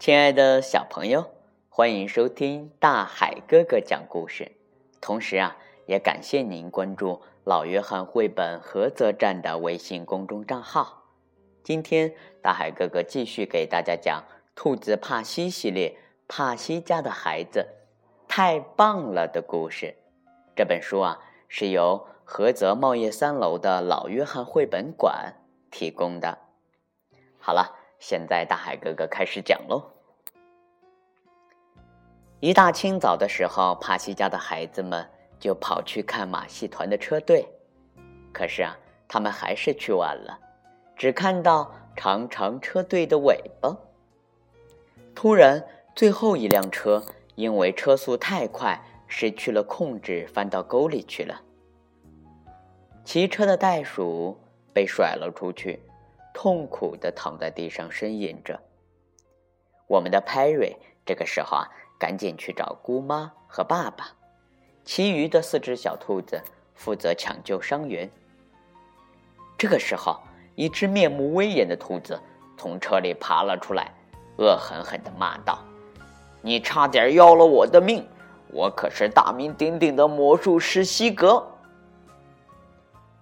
亲爱的小朋友，欢迎收听大海哥哥讲故事。同时啊，也感谢您关注老约翰绘本菏泽站的微信公众账号。今天，大海哥哥继续给大家讲《兔子帕西》系列《帕西家的孩子太棒了》的故事。这本书啊，是由菏泽茂业三楼的老约翰绘本馆提供的。好了。现在，大海哥哥开始讲喽。一大清早的时候，帕西家的孩子们就跑去看马戏团的车队。可是啊，他们还是去晚了，只看到长长车队的尾巴。突然，最后一辆车因为车速太快，失去了控制，翻到沟里去了。骑车的袋鼠被甩了出去。痛苦的躺在地上呻吟着。我们的派瑞这个时候啊，赶紧去找姑妈和爸爸。其余的四只小兔子负责抢救伤员。这个时候，一只面目威严的兔子从车里爬了出来，恶狠狠地骂道：“你差点要了我的命！我可是大名鼎鼎的魔术师西格。”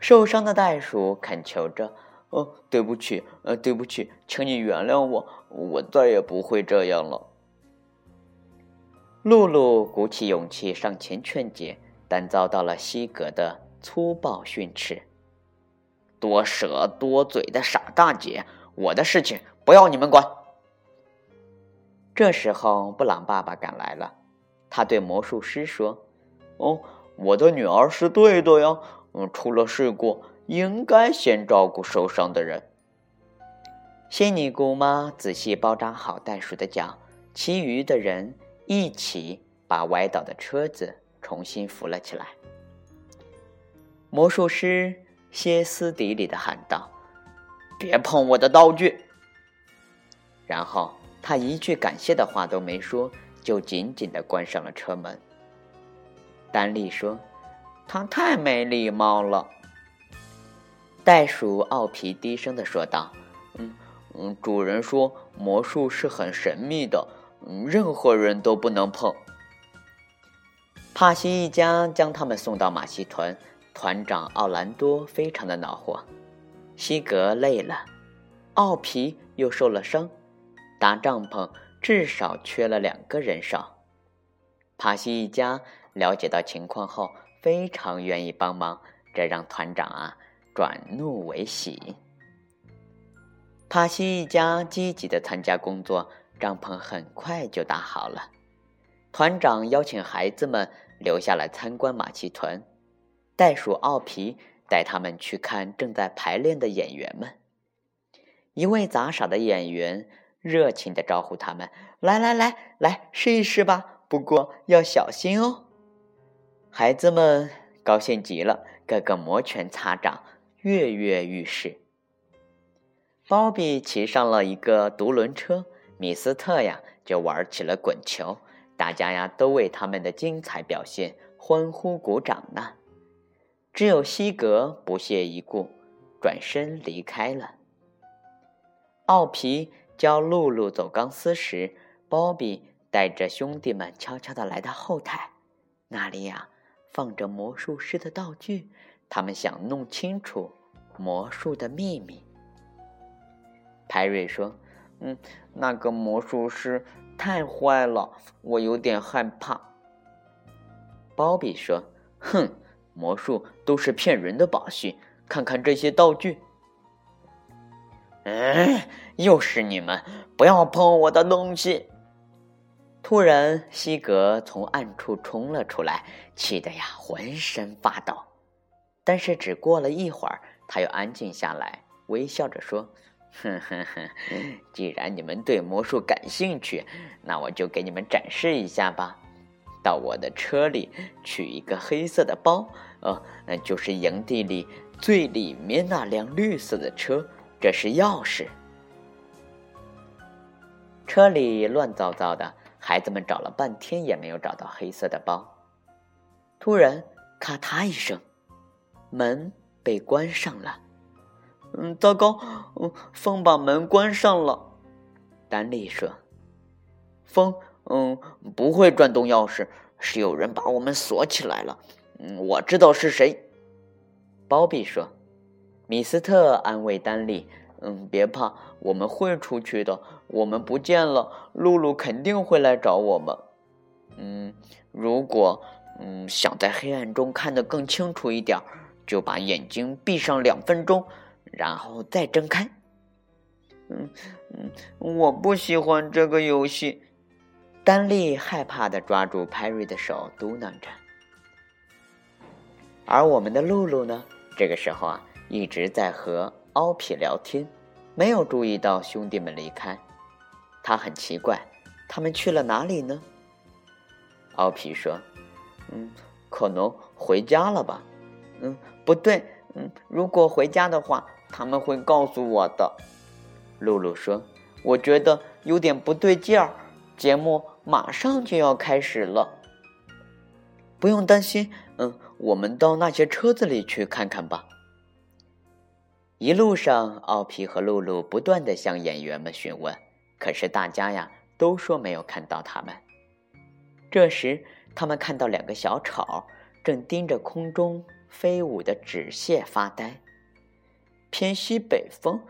受伤的袋鼠恳求着。哦，对不起，呃，对不起，请你原谅我，我再也不会这样了。露露鼓起勇气上前劝解，但遭到了西格的粗暴训斥。多舌多嘴的傻大姐，我的事情不要你们管。这时候，布朗爸爸赶来了，他对魔术师说：“哦，我的女儿是对的呀，嗯，出了事故。”应该先照顾受伤的人。仙女姑妈仔细包扎好袋鼠的脚，其余的人一起把歪倒的车子重新扶了起来。魔术师歇斯底里的喊道：“别碰我的道具！”然后他一句感谢的话都没说，就紧紧的关上了车门。丹利说：“他太没礼貌了。”袋鼠奥皮低声的说道：“嗯嗯，主人说魔术是很神秘的，任何人都不能碰。”帕西一家将他们送到马戏团，团长奥兰多非常的恼火。西格累了，奥皮又受了伤，搭帐篷至少缺了两个人手。帕西一家了解到情况后，非常愿意帮忙，这让团长啊。转怒为喜。帕西一家积极的参加工作，帐篷很快就搭好了。团长邀请孩子们留下来参观马戏团，袋鼠奥皮带他们去看正在排练的演员们。一位杂耍的演员热情的招呼他们：“来来来来，试一试吧，不过要小心哦。”孩子们高兴极了，个个摩拳擦掌。跃跃欲试。鲍比骑上了一个独轮车，米斯特呀就玩起了滚球，大家呀都为他们的精彩表现欢呼鼓掌呢。只有西格不屑一顾，转身离开了。奥皮教露露走钢丝时，鲍比带着兄弟们悄悄地来到后台，那里呀放着魔术师的道具。他们想弄清楚魔术的秘密。派瑞说：“嗯，那个魔术师太坏了，我有点害怕。”鲍比说：“哼，魔术都是骗人的把戏，看看这些道具。”哎，又是你们！不要碰我的东西！突然，西格从暗处冲了出来，气得呀浑身发抖。但是只过了一会儿，他又安静下来，微笑着说：“哼哼哼，既然你们对魔术感兴趣，那我就给你们展示一下吧。到我的车里取一个黑色的包，哦，那就是营地里最里面那辆绿色的车，这是钥匙。车里乱糟糟的，孩子们找了半天也没有找到黑色的包。突然，咔嗒一声。”门被关上了，嗯，糟糕，嗯，风把门关上了。丹利说：“风，嗯，不会转动钥匙，是有人把我们锁起来了。嗯，我知道是谁。包比说。米斯特安慰丹利：“嗯，别怕，我们会出去的。我们不见了，露露肯定会来找我们。嗯，如果嗯想在黑暗中看得更清楚一点，就把眼睛闭上两分钟，然后再睁开。嗯嗯，我不喜欢这个游戏。”丹利害怕的抓住派瑞的手，嘟囔着。而我们的露露呢？这个时候啊。一直在和奥皮聊天，没有注意到兄弟们离开。他很奇怪，他们去了哪里呢？奥皮说：“嗯，可能回家了吧。”“嗯，不对，嗯，如果回家的话，他们会告诉我的。”露露说：“我觉得有点不对劲儿，节目马上就要开始了。”不用担心，嗯，我们到那些车子里去看看吧。一路上，奥皮和露露不断的向演员们询问，可是大家呀都说没有看到他们。这时，他们看到两个小丑正盯着空中飞舞的纸屑发呆。偏西北风，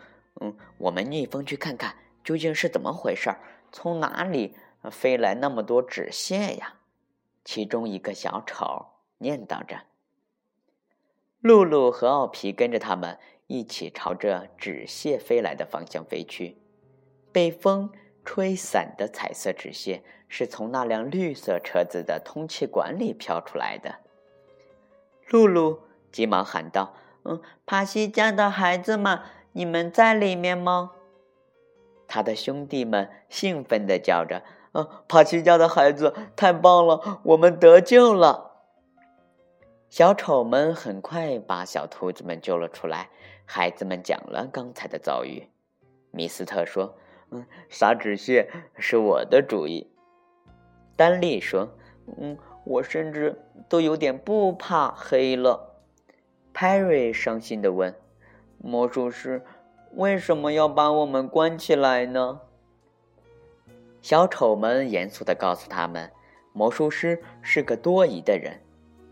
嗯，我们逆风去看看究竟是怎么回事儿？从哪里飞来那么多纸屑呀？其中一个小丑念叨着。露露和奥皮跟着他们。一起朝着纸屑飞来的方向飞去，被风吹散的彩色纸屑是从那辆绿色车子的通气管里飘出来的。露露急忙喊道：“嗯，帕西家的孩子们，你们在里面吗？”他的兄弟们兴奋地叫着：“嗯，帕西家的孩子，太棒了，我们得救了！”小丑们很快把小兔子们救了出来。孩子们讲了刚才的遭遇。米斯特说：“嗯，撒纸屑是我的主意。”丹利说：“嗯，我甚至都有点不怕黑了。”派瑞伤心的问：“魔术师为什么要把我们关起来呢？”小丑们严肃的告诉他们：“魔术师是个多疑的人，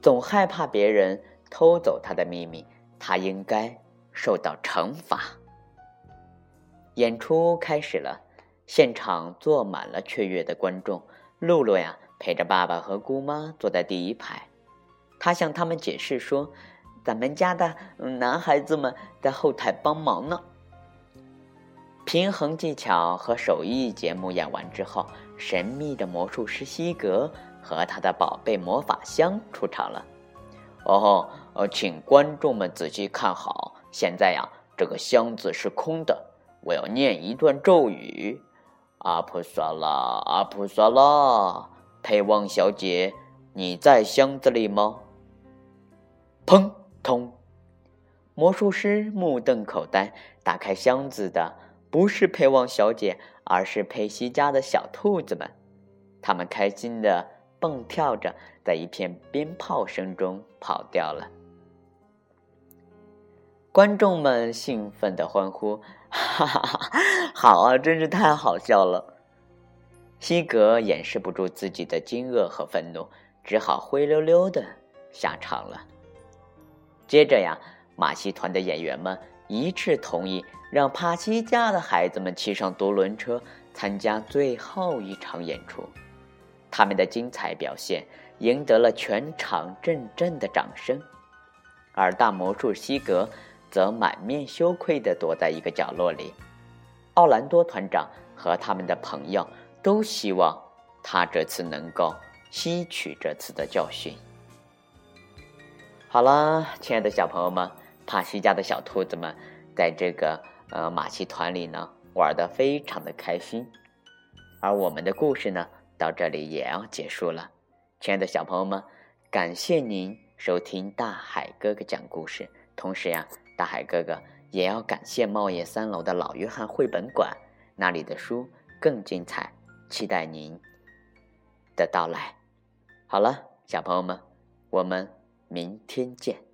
总害怕别人偷走他的秘密，他应该。”受到惩罚。演出开始了，现场坐满了雀跃的观众。露露呀，陪着爸爸和姑妈坐在第一排。他向他们解释说：“咱们家的男孩子们在后台帮忙呢。”平衡技巧和手艺节目演完之后，神秘的魔术师西格和他的宝贝魔法箱出场了。哦，呃，请观众们仔细看好。现在呀，这个箱子是空的。我要念一段咒语：阿普萨拉，阿普萨拉，佩旺小姐，你在箱子里吗？砰通！魔术师目瞪口呆。打开箱子的不是佩旺小姐，而是佩西家的小兔子们。他们开心的蹦跳着，在一片鞭炮声中跑掉了。观众们兴奋的欢呼：“哈哈哈，好啊，真是太好笑了！”西格掩饰不住自己的惊愕和愤怒，只好灰溜溜的下场了。接着呀，马戏团的演员们一致同意让帕西家的孩子们骑上独轮车参加最后一场演出。他们的精彩表现赢得了全场阵阵的掌声，而大魔术西格。则满面羞愧地躲在一个角落里。奥兰多团长和他们的朋友都希望他这次能够吸取这次的教训。好了，亲爱的小朋友们，帕西家的小兔子们在这个呃马戏团里呢玩的非常的开心。而我们的故事呢到这里也要结束了。亲爱的小朋友们，感谢您收听大海哥哥讲故事，同时呀。大海哥哥也要感谢茂业三楼的老约翰绘本馆，那里的书更精彩，期待您的到来。好了，小朋友们，我们明天见。